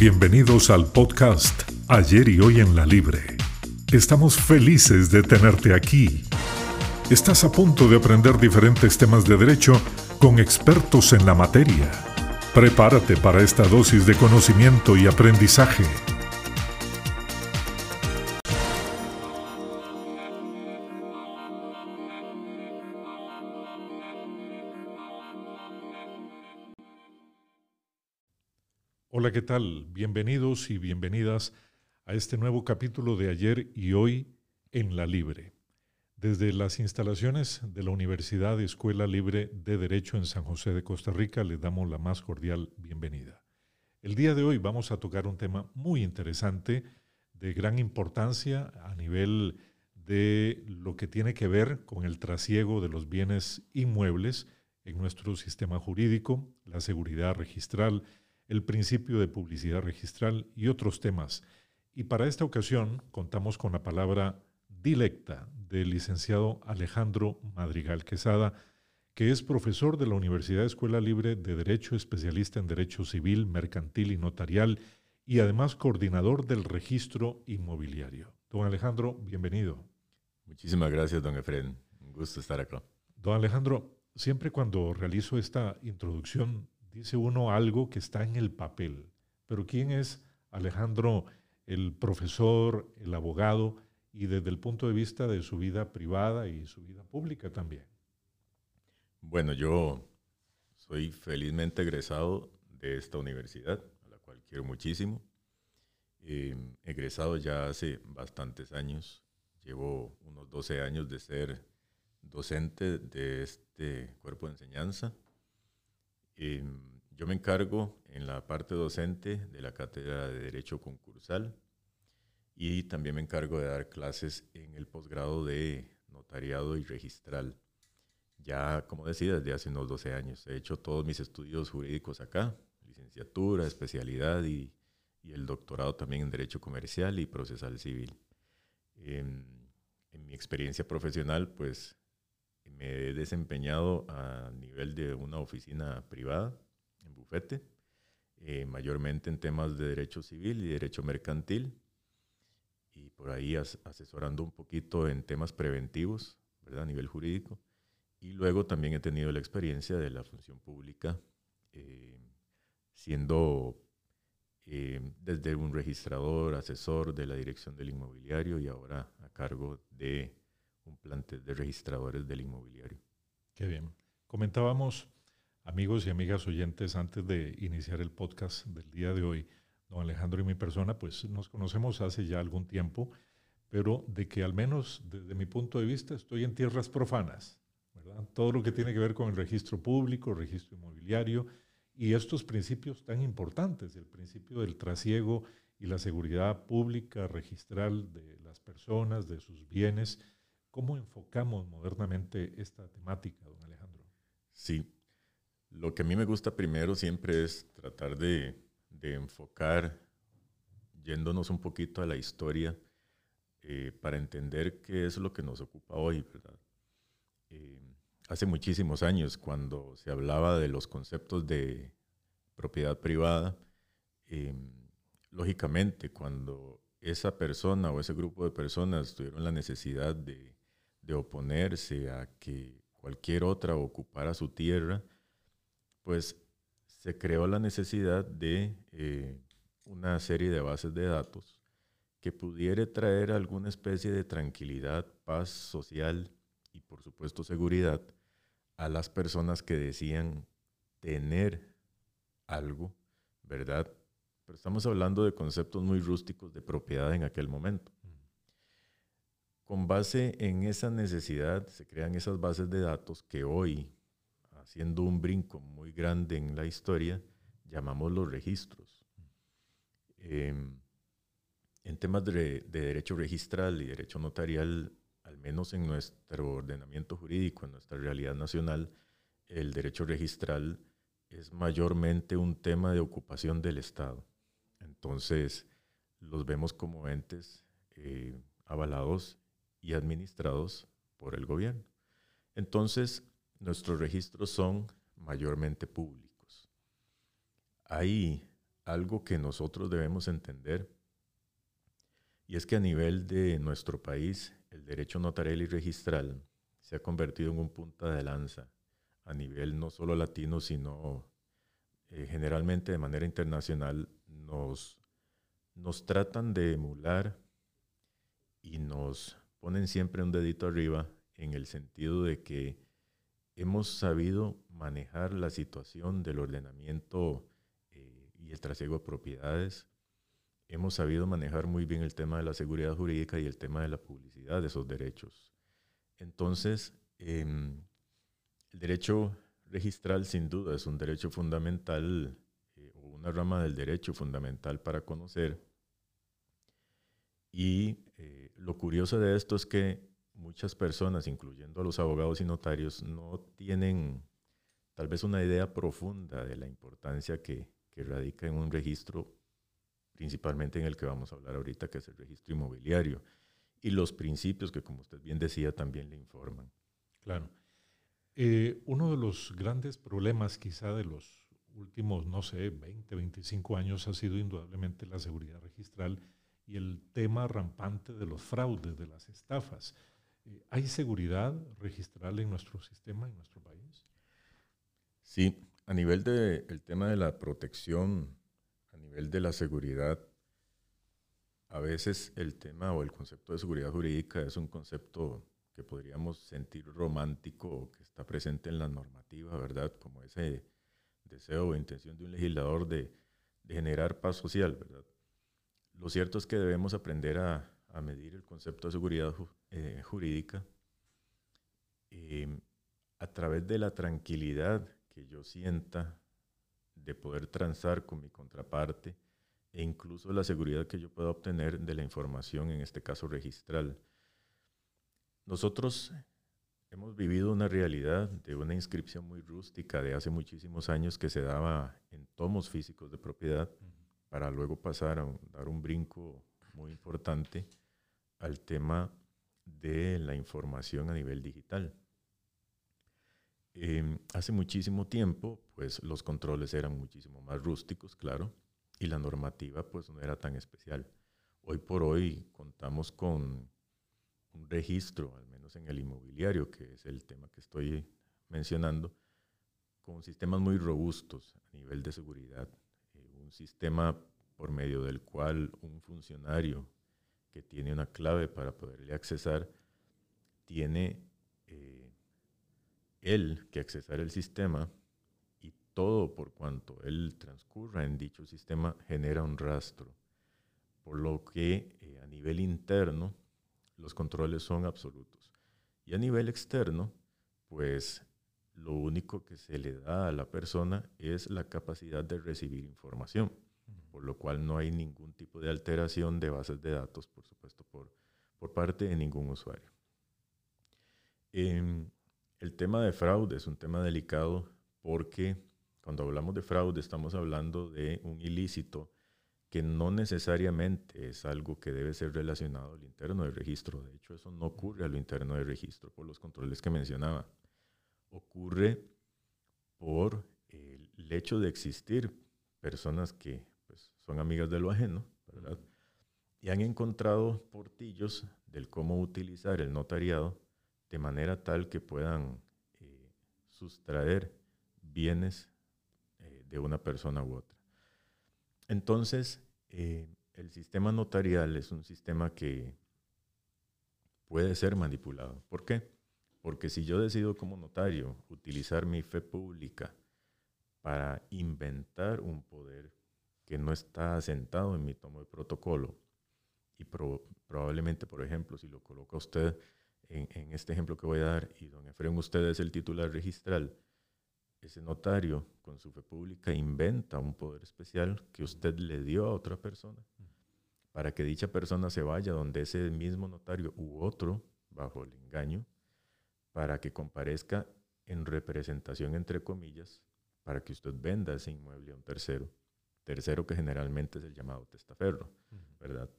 Bienvenidos al podcast Ayer y Hoy en la Libre. Estamos felices de tenerte aquí. Estás a punto de aprender diferentes temas de derecho con expertos en la materia. Prepárate para esta dosis de conocimiento y aprendizaje. Hola, ¿qué tal? Bienvenidos y bienvenidas a este nuevo capítulo de ayer y hoy en la Libre. Desde las instalaciones de la Universidad Escuela Libre de Derecho en San José de Costa Rica les damos la más cordial bienvenida. El día de hoy vamos a tocar un tema muy interesante, de gran importancia a nivel de lo que tiene que ver con el trasiego de los bienes inmuebles en nuestro sistema jurídico, la seguridad registral, el principio de publicidad registral y otros temas. Y para esta ocasión contamos con la palabra dilecta del licenciado Alejandro Madrigal Quesada, que es profesor de la Universidad Escuela Libre de Derecho, especialista en Derecho Civil, Mercantil y Notarial, y además coordinador del registro inmobiliario. Don Alejandro, bienvenido. Muchísimas gracias, don Efren. Un gusto estar acá. Don Alejandro, siempre cuando realizo esta introducción dice uno algo que está en el papel. Pero ¿quién es Alejandro, el profesor, el abogado y desde el punto de vista de su vida privada y su vida pública también? Bueno, yo soy felizmente egresado de esta universidad, a la cual quiero muchísimo. Eh, egresado ya hace bastantes años. Llevo unos 12 años de ser docente de este cuerpo de enseñanza Em, yo me encargo en la parte docente de la cátedra de Derecho Concursal y también me encargo de dar clases en el posgrado de notariado y registral. Ya, como decía, desde hace unos 12 años. He hecho todos mis estudios jurídicos acá, licenciatura, especialidad y, el doctorado también en Derecho Comercial y Procesal Civil. en mi experiencia profesional, pues me he desempeñado a nivel de una oficina privada, en bufete, eh, mayormente en temas de derecho civil y derecho mercantil, y por ahí asesorando un poquito en temas preventivos, ¿verdad? a nivel jurídico. Y luego también he tenido la experiencia de la función pública, eh, siendo eh, desde un registrador, asesor de la dirección del inmobiliario y ahora a cargo de un plantel de registradores del inmobiliario. Qué bien. Comentábamos, amigos y amigas oyentes, antes de iniciar el podcast del día de hoy, don Alejandro y mi persona, pues nos conocemos hace ya algún tiempo, pero de que al menos desde mi punto de vista estoy en tierras profanas, ¿verdad? Todo lo que tiene que ver con el registro público, registro inmobiliario y estos principios tan importantes, el principio del trasiego y la seguridad pública registral de las personas, de sus bienes, ¿Cómo enfocamos modernamente esta temática, don Alejandro? Sí, lo que a mí me gusta primero siempre es tratar de, enfocar, yéndonos un poquito a la historia, eh, para entender qué es lo que nos ocupa hoy, ¿verdad? Eh, hace muchísimos años, cuando se hablaba de los conceptos de propiedad privada, eh, lógicamente, cuando esa persona o ese grupo de personas tuvieron la necesidad de de oponerse a que cualquier otra ocupara su tierra, pues se creó la necesidad de eh, una serie de bases de datos que pudiera traer alguna especie de tranquilidad, paz social y por supuesto seguridad a las personas que decían tener algo, ¿verdad? Pero estamos hablando de conceptos muy rústicos de propiedad en aquel momento. Con base en esa necesidad se crean esas bases de datos que hoy, haciendo un brinco muy grande en la historia, llamamos los registros. Em, en temas de, derecho registral y derecho notarial, al menos en nuestro ordenamiento jurídico, en nuestra realidad nacional, el derecho registral es mayormente un tema de ocupación del Estado. Entonces, los vemos como entes eh, avalados y administrados por el gobierno. Entonces, nuestros registros son mayormente públicos. Hay algo que nosotros debemos entender, y es que a nivel de nuestro país, el derecho notarial y registral se ha convertido en un punta de lanza a nivel no solo latino, sino eh, generalmente de manera internacional, nos, nos tratan de emular y nos ponen siempre un dedito arriba en el sentido de que hemos sabido manejar la situación del ordenamiento eh, y el trasiego de propiedades. Hemos sabido manejar muy bien el tema de la seguridad jurídica y el tema de la publicidad de esos derechos. Entonces, em, el derecho registral sin duda es un derecho fundamental eh, o una rama del derecho fundamental para conocer. Y eh, lo curioso de esto es que muchas personas, incluyendo a los abogados y notarios, no tienen tal vez una idea profunda de la importancia que, radica en un registro, principalmente en el que vamos a hablar ahorita, que es el registro inmobiliario, y los principios que, como usted bien decía, también le informan. Claro. Eh, uno de los grandes problemas quizá de los últimos, no sé, 20, 25 años ha sido indudablemente la seguridad registral y el tema rampante de los fraudes, de las estafas. Eh, ¿Hay seguridad registral en nuestro sistema, en nuestro país? Sí, a nivel del tema de la protección, a nivel de la seguridad, a veces el tema o el concepto de seguridad jurídica es un concepto que podríamos sentir romántico que está presente en la normativa, ¿verdad? Como ese deseo o intención de un legislador de, de generar paz social, ¿verdad? Lo cierto es que debemos aprender a, medir el concepto de seguridad eh, jurídica em, a través de la tranquilidad que yo sienta de poder transar con mi contraparte e incluso la seguridad que yo pueda obtener de la información, en este caso registral. Nosotros hemos vivido una realidad de una inscripción muy rústica de hace muchísimos años que se daba en tomos físicos de propiedad para luego pasar a dar un brinco muy importante al tema de la información a nivel digital. Em, hace muchísimo tiempo, pues los controles eran muchísimo más rústicos, claro, y la normativa pues no era tan especial. Hoy por hoy contamos con un registro, al menos en el inmobiliario, que es el tema que estoy mencionando, con sistemas muy robustos a nivel de seguridad. Un sistema por medio del cual un funcionario que tiene una clave para poderle accesar, tiene eh, él que accesar el sistema y todo por cuanto él transcurra en dicho sistema genera un rastro. Por lo que eh, a nivel interno los controles son absolutos. Y a nivel externo, pues lo único que se le da a la persona es la capacidad de recibir información por lo cual no hay ningún tipo de alteración de bases de datos, por supuesto, por, por parte de ningún usuario. Em, el tema de fraude es un tema delicado porque cuando hablamos de fraude estamos hablando de un ilícito que no necesariamente es algo que debe ser relacionado al interno del registro. De hecho, eso no ocurre a lo interno del registro por los controles que mencionaba. Ocurre por el hecho de existir personas que son amigas de lo ajeno. Y han encontrado portillos del cómo utilizar el notariado de manera tal que puedan eh, sustraer bienes eh, de una persona u otra. Entonces, eh, el sistema notarial es un sistema que puede ser manipulado. ¿Por qué? Porque si yo decido como notario utilizar mi fe pública para inventar un poder que no está asentado en mi tomo de protocolo. Y probablemente, por ejemplo, si lo coloca usted en, este ejemplo que voy a dar y don Efraín, usted es el titular registral, ese notario con su fe pública inventa un poder especial que usted le dio a otra persona para que dicha persona se vaya donde ese mismo notario u otro, bajo el engaño, para que comparezca en representación, entre comillas, para que usted venda ese inmueble a un tercero tercero que generalmente es el llamado testaferro, ¿verdad?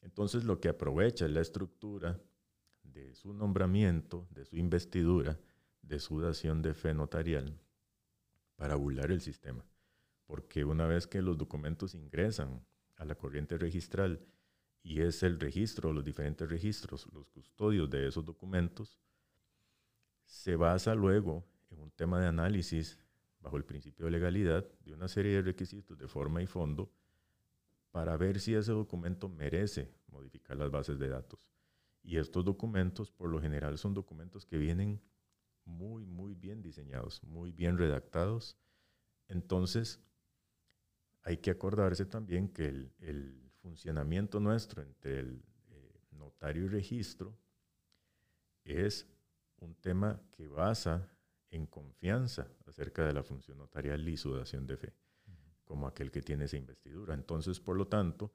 Entonces lo que aprovecha es la estructura de su nombramiento, de su investidura, de su dación de fe notarial para burlar el sistema. porque una vez que los documentos ingresan a la corriente registral y es el registro, los diferentes registros, los custodios de esos documentos, se basa luego en un tema de análisis bajo el principio de legalidad de una serie de requisitos de forma y fondo para ver si ese documento merece modificar las bases de datos. Y estos documentos, por lo general, son documentos que vienen muy, muy bien diseñados, muy bien redactados. Entonces, hay que acordarse también que el, funcionamiento nuestro entre el eh, notario y registro es un tema que basa en confianza acerca de la función notarial y su dación de fe, como aquel que tiene esa investidura. Entonces, por lo tanto,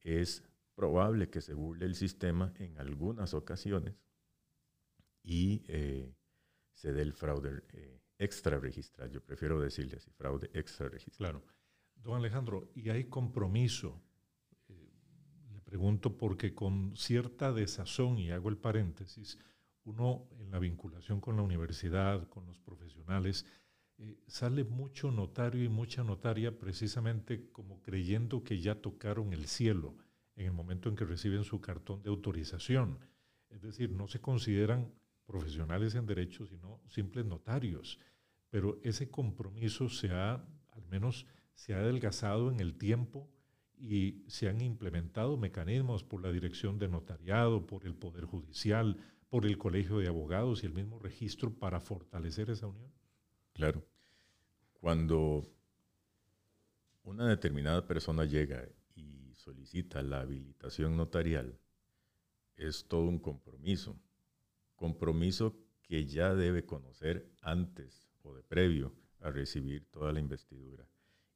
es probable que se burle el sistema en algunas ocasiones y eh, se dé el fraude eh, extra registral. Yo prefiero decirle así, fraude extra registral. Claro. Don Alejandro, ¿y hay compromiso? Eh, le pregunto porque con cierta desazón, y hago el paréntesis, uno en la vinculación con la universidad, con los profesionales, eh, sale mucho notario y mucha notaria precisamente como creyendo que ya tocaron el cielo en el momento en que reciben su cartón de autorización. Es decir, no se consideran profesionales en derecho, sino simples notarios. Pero ese compromiso se ha, al menos, se ha adelgazado en el tiempo y se han implementado mecanismos por la Dirección de Notariado, por el Poder Judicial, por el Colegio de Abogados y el mismo registro para fortalecer esa unión? Claro. Cuando una determinada persona llega y solicita la habilitación notarial, es todo un compromiso. Compromiso que ya debe conocer antes o de previo a recibir toda la investidura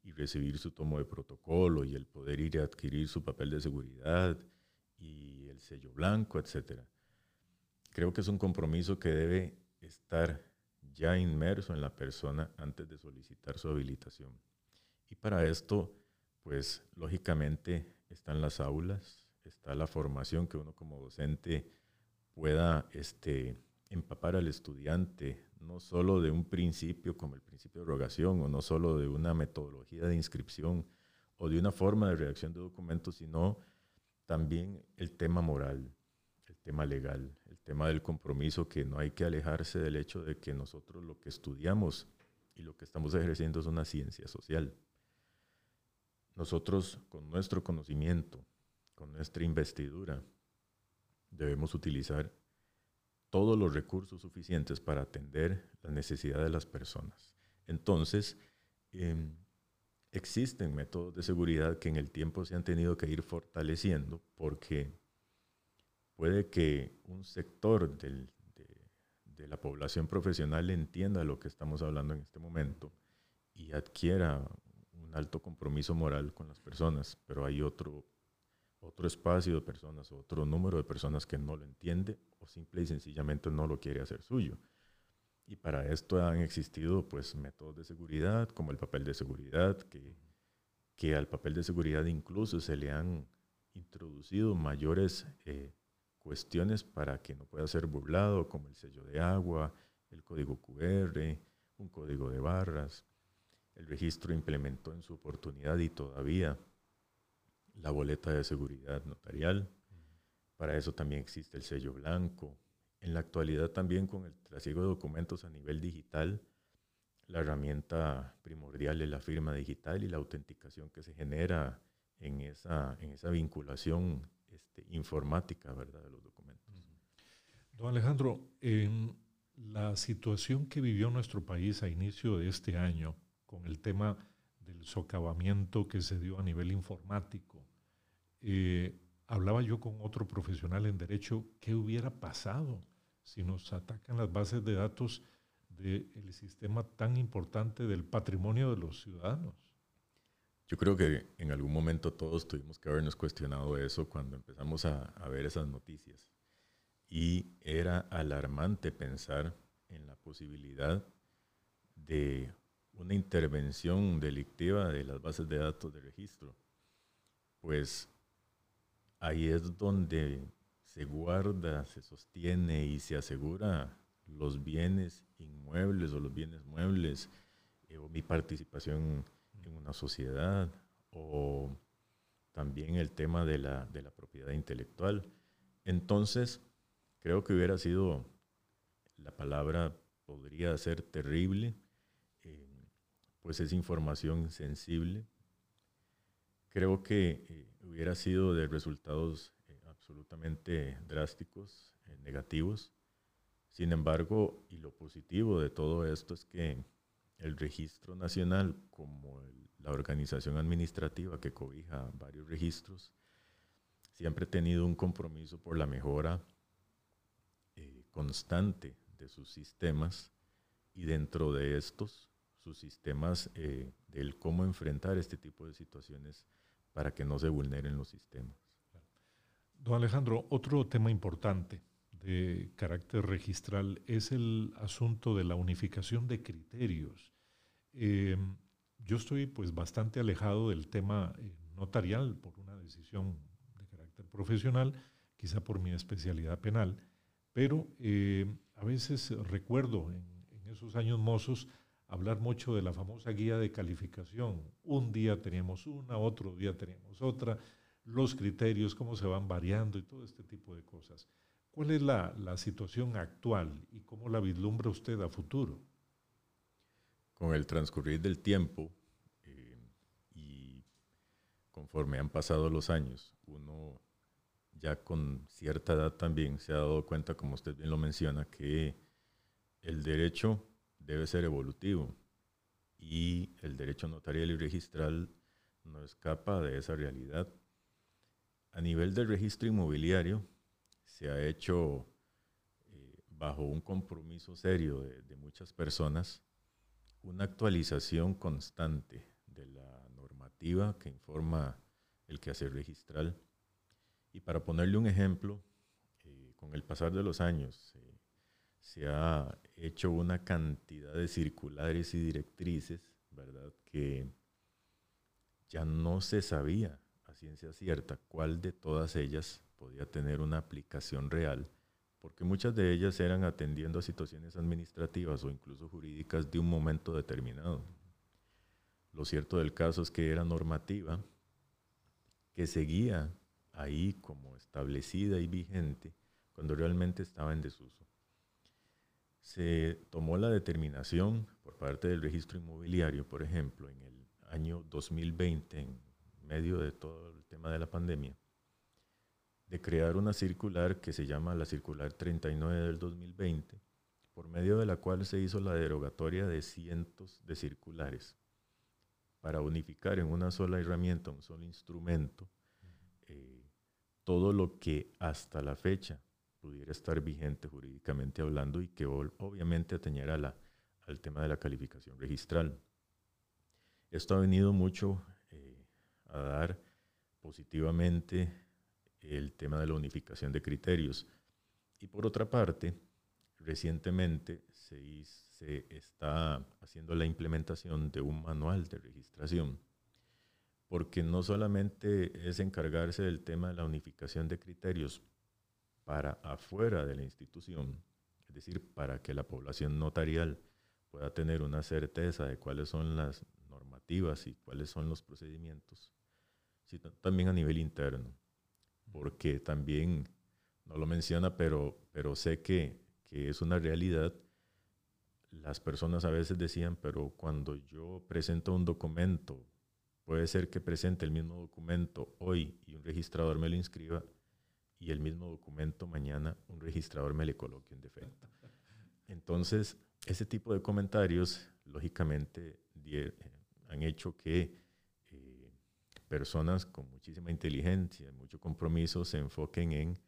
y recibir su tomo de protocolo y el poder ir a adquirir su papel de seguridad y el sello blanco, etcétera creo que es un compromiso que debe estar ya inmerso en la persona antes de solicitar su habilitación. Y para esto, pues lógicamente están las aulas, está la formación que uno como docente pueda este, empapar al estudiante, no solo de un principio como el principio de rogación, o no solo de una metodología de inscripción, o de una forma de redacción de documentos, sino también el tema moral, tema legal, tema del compromiso, que no hay que alejarse del hecho de que nosotros lo que estudiamos y lo que estamos ejerciendo es una ciencia social. Nosotros, con nuestro conocimiento, con nuestra investidura, debemos utilizar todos los recursos suficientes para atender la necesidad de las personas. Entonces, em, existen métodos de seguridad que en el tiempo se han tenido que ir fortaleciendo porque puede que un sector de, la población profesional entienda lo que estamos hablando en este momento y adquiera un alto compromiso moral con las personas, pero hay otro, otro espacio de personas, otro número de personas que no lo entiende o simple y sencillamente no lo quiere hacer suyo. Y para esto han existido pues métodos de seguridad, como el papel de seguridad, que, que al papel de seguridad incluso se le han introducido mayores eh, cuestiones para que no pueda ser burlado, como el sello de agua, el código QR, un código de barras. El registro implementó en su oportunidad y todavía la boleta de seguridad notarial. Para eso también existe el sello blanco. En la actualidad también con el trasiego de documentos a nivel digital, la herramienta primordial es la firma digital y la autenticación que se genera en esa, en esa vinculación este, informática ¿verdad? de los documentos. Don Alejandro, en la situación que vivió nuestro país a inicio de este año con el tema del socavamiento que se dio a nivel informático, eh, hablaba yo con otro profesional en derecho, ¿qué hubiera pasado si nos atacan las bases de datos del sistema tan importante del patrimonio de los ciudadanos? Yo creo que en algún momento todos tuvimos que habernos cuestionado eso cuando empezamos a, ver esas noticias. Y era alarmante pensar en la posibilidad de una intervención delictiva de las bases de datos de registro. Pues ahí es donde se guarda, se sostiene y se asegura los bienes inmuebles o los bienes muebles eh, o mi participación en una sociedad o también el tema de la, de la propiedad intelectual. Entonces, creo que hubiera sido, la palabra podría ser terrible, eh, pues es información sensible. Creo que eh, hubiera sido de resultados eh, absolutamente drásticos, negativos. Sin embargo, y lo positivo de todo esto es que el registro nacional, como la organización administrativa que cobija varios registros, siempre ha tenido un compromiso por la mejora eh, constante de sus sistemas y dentro de estos, sus sistemas eh, del cómo enfrentar este tipo de situaciones para que no se vulneren los sistemas. Don Alejandro, otro tema importante de carácter registral es el asunto de la unificación de criterios. Eh, yo estoy pues bastante alejado del tema eh, notarial por una decisión de carácter profesional, quizá por mi especialidad penal, pero eh, a veces recuerdo en, en, esos años mozos hablar mucho de la famosa guía de calificación. Un día teníamos una, otro día teníamos otra, los criterios, cómo se van variando y todo este tipo de cosas. ¿Cuál es la, la situación actual y cómo la vislumbra usted a futuro? Con el transcurrir del tiempo eh, y conforme han pasado los años, uno ya con cierta edad también se ha dado cuenta, como usted bien lo menciona, que el derecho debe ser evolutivo y el derecho notarial y registral no escapa de esa realidad. A nivel del registro inmobiliario, se ha hecho eh, bajo un compromiso serio de, muchas personas una actualización constante de la normativa que informa el quehacer registral. Y para ponerle un ejemplo, eh, con el pasar de los años eh, se ha hecho una cantidad de circulares y directrices, ¿verdad? Que ya no se sabía a ciencia cierta cuál de todas ellas podía tener una aplicación real, porque muchas de ellas eran atendiendo a situaciones administrativas o incluso jurídicas de un momento determinado. Lo cierto del caso es que era normativa que seguía ahí como establecida y vigente cuando realmente estaba en desuso. Se tomó la determinación por parte del registro inmobiliario, por ejemplo, en el año 2020, en medio de todo el tema de la pandemia, de crear una circular que se llama la Circular 39 del 2020, por medio de la cual se hizo la derogatoria de cientos de circulares para unificar en una sola herramienta, un solo instrumento, eh, todo lo que hasta la fecha pudiera estar vigente jurídicamente hablando y que obviamente atañera al tema de la calificación registral. Esto ha venido mucho eh, a dar positivamente el tema de la unificación de criterios. Y por otra parte, recientemente se, está haciendo la implementación de un manual de registración, porque no solamente es encargarse del tema de la unificación de criterios para afuera de la institución, es decir, para que la población notarial pueda tener una certeza de cuáles son las normativas y cuáles son los procedimientos, sino también a nivel interno porque también, no lo menciona, pero, pero sé que, que es una realidad. Las personas a veces decían, pero cuando yo presento un documento, puede ser que presente el mismo documento hoy y un registrador me lo inscriba y el mismo documento mañana un registrador me le coloque un defecto. Entonces, ese tipo de comentarios, lógicamente, han hecho que personas con muchísima inteligencia, mucho compromiso, se enfoquen en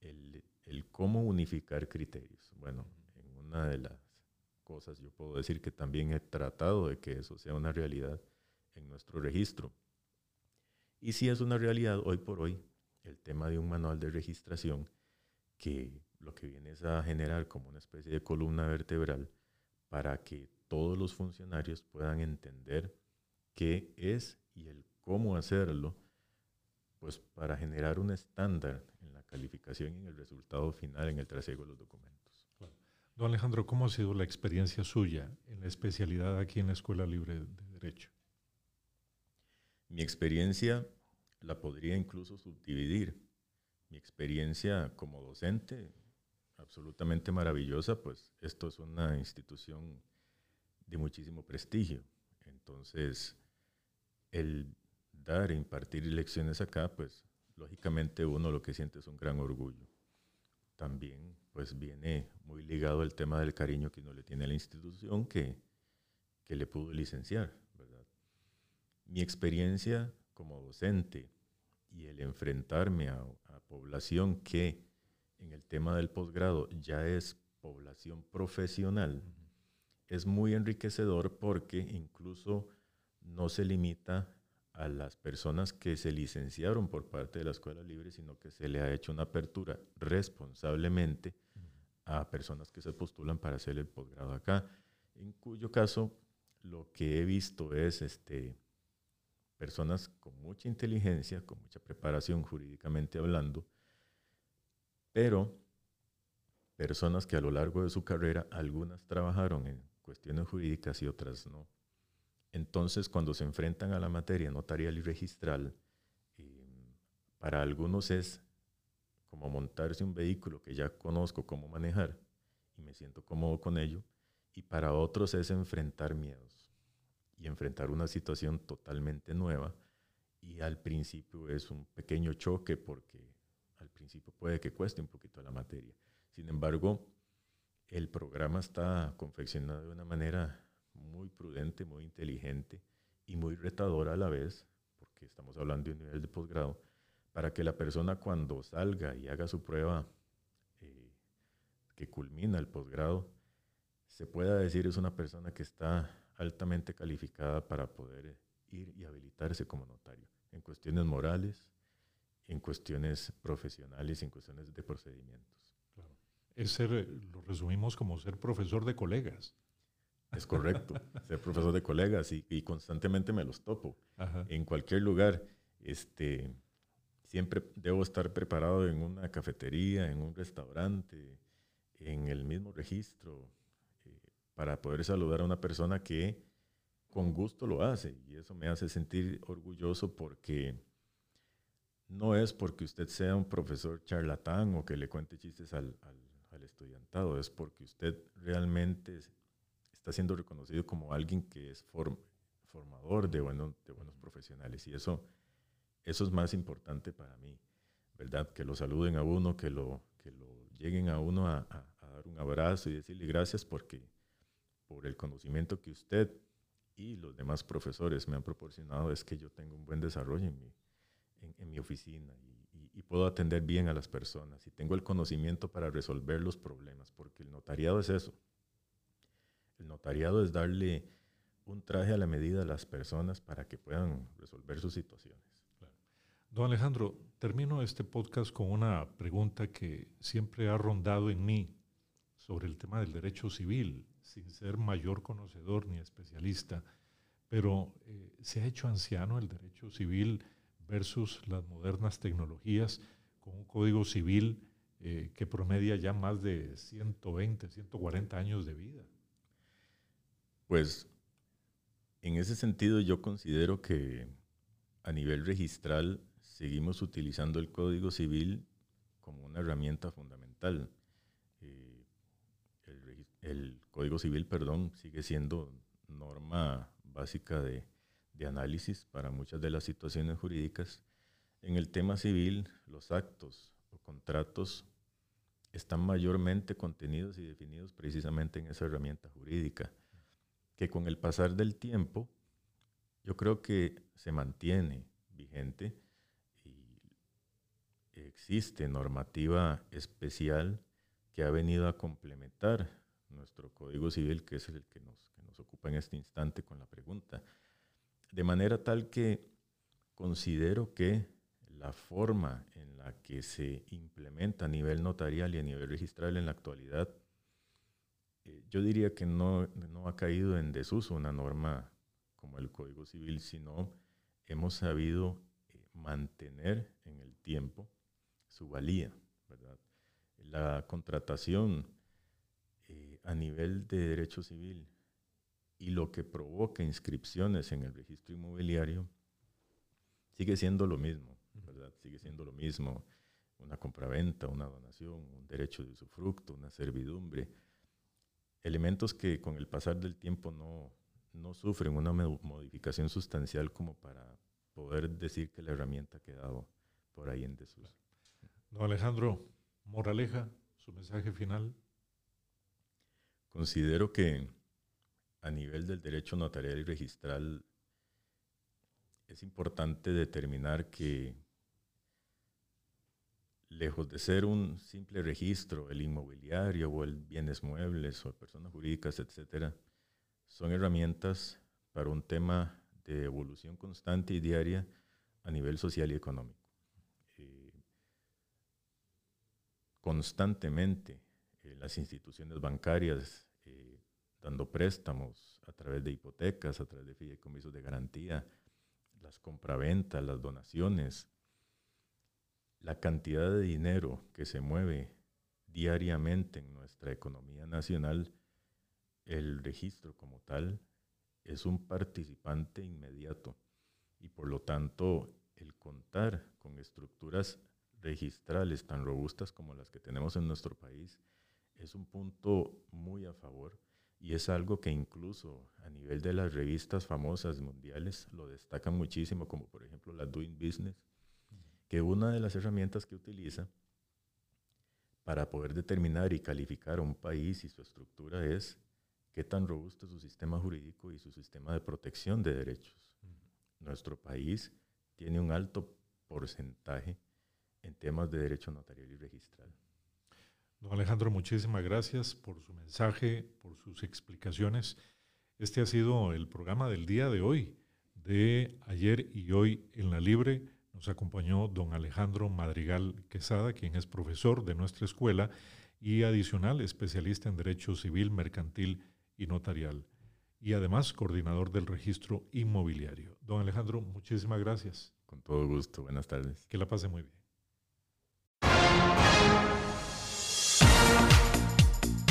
el, el, cómo unificar criterios. Bueno, en una de las cosas yo puedo decir que también he tratado de que eso sea una realidad en nuestro registro. Y si es una realidad hoy por hoy, el tema de un manual de registración que lo que viene es a generar como una especie de columna vertebral para que todos los funcionarios puedan entender qué es y el cómo hacerlo, pues para generar un estándar en la calificación y en el resultado final en el trasiego de los documentos. Claro. Don Alejandro, ¿cómo ha sido la experiencia suya en la especialidad aquí en la Escuela Libre de Derecho? Mi experiencia la podría incluso subdividir. Mi experiencia como docente, absolutamente maravillosa, pues esto es una institución de muchísimo prestigio. Entonces, el dar e impartir lecciones acá, pues lógicamente uno lo que siente es un gran orgullo. También pues viene muy ligado el tema del cariño que uno le tiene a la institución que, que le pudo licenciar, ¿verdad? Mi experiencia como docente y el enfrentarme a, a población que en el tema del posgrado ya es población profesional, es muy enriquecedor porque incluso no se limita a las personas que se licenciaron por parte de la Escuela Libre, sino que se le ha hecho una apertura responsablemente a personas que se postulan para hacer el posgrado acá, en cuyo caso lo que he visto es este, personas con mucha inteligencia, con mucha preparación jurídicamente hablando, pero personas que a lo largo de su carrera, algunas trabajaron en cuestiones jurídicas y otras no. Entonces, cuando se enfrentan a la materia notarial y registral, eh, para algunos es como montarse un vehículo que ya conozco cómo manejar y me siento cómodo con ello, y para otros es enfrentar miedos y enfrentar una situación totalmente nueva y al principio es un pequeño choque porque al principio puede que cueste un poquito la materia. Sin embargo, el programa está confeccionado de una manera muy prudente, muy inteligente y muy retadora a la vez, porque estamos hablando de un nivel de posgrado, para que la persona cuando salga y haga su prueba eh, que culmina el posgrado, se pueda decir es una persona que está altamente calificada para poder ir y habilitarse como notario en cuestiones morales, en cuestiones profesionales, en cuestiones de procedimientos. Es ser, lo resumimos como ser profesor de colegas. Es correcto, ser profesor de colegas y, constantemente me los topo. En cualquier lugar, este, siempre debo estar preparado en una cafetería, en un restaurante, en el mismo registro, eh, para poder saludar a una persona que con gusto lo hace. Y eso me hace sentir orgulloso porque no es porque usted sea un profesor charlatán o que le cuente chistes al, al, al estudiantado, es porque usted realmente está siendo reconocido como alguien que es formador de, bueno, de buenos profesionales. Y eso, eso es más importante para mí, ¿verdad? Que lo saluden a uno, que lo, que lo lleguen a uno a, dar un abrazo y decirle gracias porque por el conocimiento que usted y los demás profesores me han proporcionado es que yo tengo un buen desarrollo en mi, en, mi oficina y, y, puedo atender bien a las personas y tengo el conocimiento para resolver los problemas, porque el notariado es eso, el notariado es darle un traje a la medida a las personas para que puedan resolver sus situaciones. Don Alejandro, termino este podcast con una pregunta que siempre ha rondado en mí sobre el tema del derecho civil, sin ser mayor conocedor ni especialista, pero eh, se ha hecho anciano el derecho civil versus las modernas tecnologías con un código civil eh, que promedia ya más de 120, 140 años de vida. Pues en ese sentido yo considero que a nivel registral seguimos utilizando el Código Civil como una herramienta fundamental. Eh, el, Código Civil, perdón, sigue siendo norma básica de, de análisis para muchas de las situaciones jurídicas. En el tema civil, los actos o contratos están mayormente contenidos y definidos precisamente en esa herramienta jurídica que con el pasar del tiempo yo creo que se mantiene vigente y existe normativa especial que ha venido a complementar nuestro Código Civil, que es el que nos, que nos ocupa en este instante con la pregunta. De manera tal que considero que la forma en la que se implementa a nivel notarial y a nivel registral en la actualidad eh, yo diría que no, no, ha caído en desuso una norma como el Código Civil, sino hemos sabido eh, mantener en el tiempo su valía. ¿verdad? La contratación eh, a nivel de derecho civil y lo que provoca inscripciones en el registro inmobiliario sigue siendo lo mismo, ¿verdad? Sigue siendo lo mismo una compraventa, una donación, un derecho de usufructo, una servidumbre. Elementos que con el pasar del tiempo no, no sufren una modificación sustancial como para poder decir que la herramienta ha quedado por ahí en desuso. Don Alejandro, moraleja, su mensaje final. Considero que a nivel del derecho notarial y registral es importante determinar que lejos de ser un simple registro, el inmobiliario o el bienes muebles o personas jurídicas, etcétera, son herramientas para un tema de evolución constante y diaria a nivel social y económico. Eh, constantemente eh, las instituciones bancarias eh, dando préstamos a través de hipotecas, a través de fideicomisos de garantía, las compraventas, las donaciones, la cantidad de dinero que se mueve diariamente en nuestra economía nacional, el registro como tal es un participante inmediato. Y por lo tanto el contar con estructuras registrales tan robustas como las que tenemos en nuestro país es un punto muy a favor y es algo que incluso a nivel de las revistas famosas mundiales lo destacan muchísimo, como por ejemplo la Doing Business, que una de las herramientas que utiliza para poder determinar y calificar a un país y su estructura es qué tan robusto es su sistema jurídico y su sistema de protección de derechos. Nuestro país tiene un alto porcentaje en temas de derecho notarial y registral. Don Alejandro, muchísimas gracias por su mensaje, por sus explicaciones. Este ha sido el programa del día de hoy, de ayer y hoy en la Libre. Nos acompañó don Alejandro Madrigal Quesada, quien es profesor de nuestra escuela y adicional especialista en Derecho Civil, Mercantil y Notarial, y además coordinador del registro inmobiliario. Don Alejandro, muchísimas gracias. Con todo gusto, buenas tardes. Que la pase muy bien.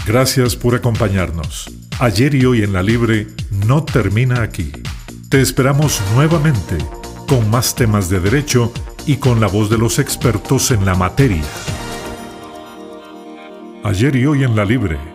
Gracias por acompañarnos. Ayer y hoy en la Libre no termina aquí. Te esperamos nuevamente con más temas de derecho y con la voz de los expertos en la materia. Ayer y hoy en la Libre